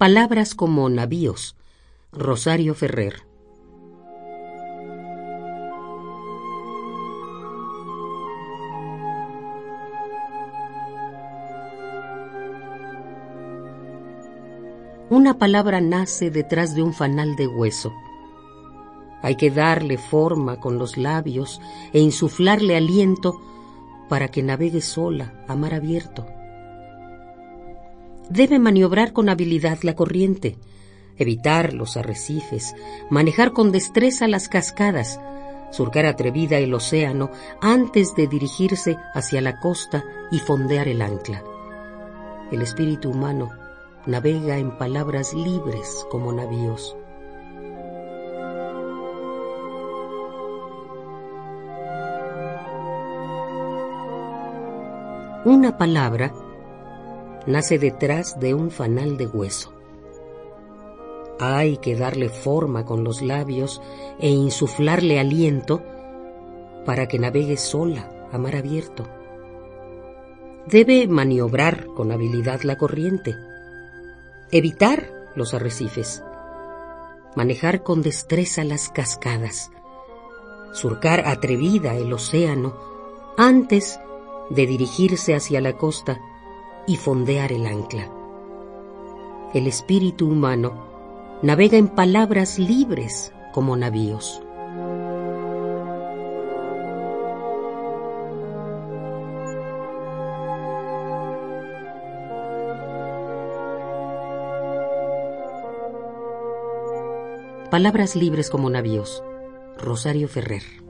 Palabras como navíos. Rosario Ferrer. Una palabra nace detrás de un fanal de hueso. Hay que darle forma con los labios e insuflarle aliento para que navegue sola a mar abierto. Debe maniobrar con habilidad la corriente, evitar los arrecifes, manejar con destreza las cascadas, surcar atrevida el océano antes de dirigirse hacia la costa y fondear el ancla. El espíritu humano navega en palabras libres como navíos. Una palabra nace detrás de un fanal de hueso. Hay que darle forma con los labios e insuflarle aliento para que navegue sola a mar abierto. Debe maniobrar con habilidad la corriente, evitar los arrecifes, manejar con destreza las cascadas, surcar atrevida el océano antes de dirigirse hacia la costa y fondear el ancla. El espíritu humano navega en palabras libres como navíos. Palabras libres como navíos. Rosario Ferrer.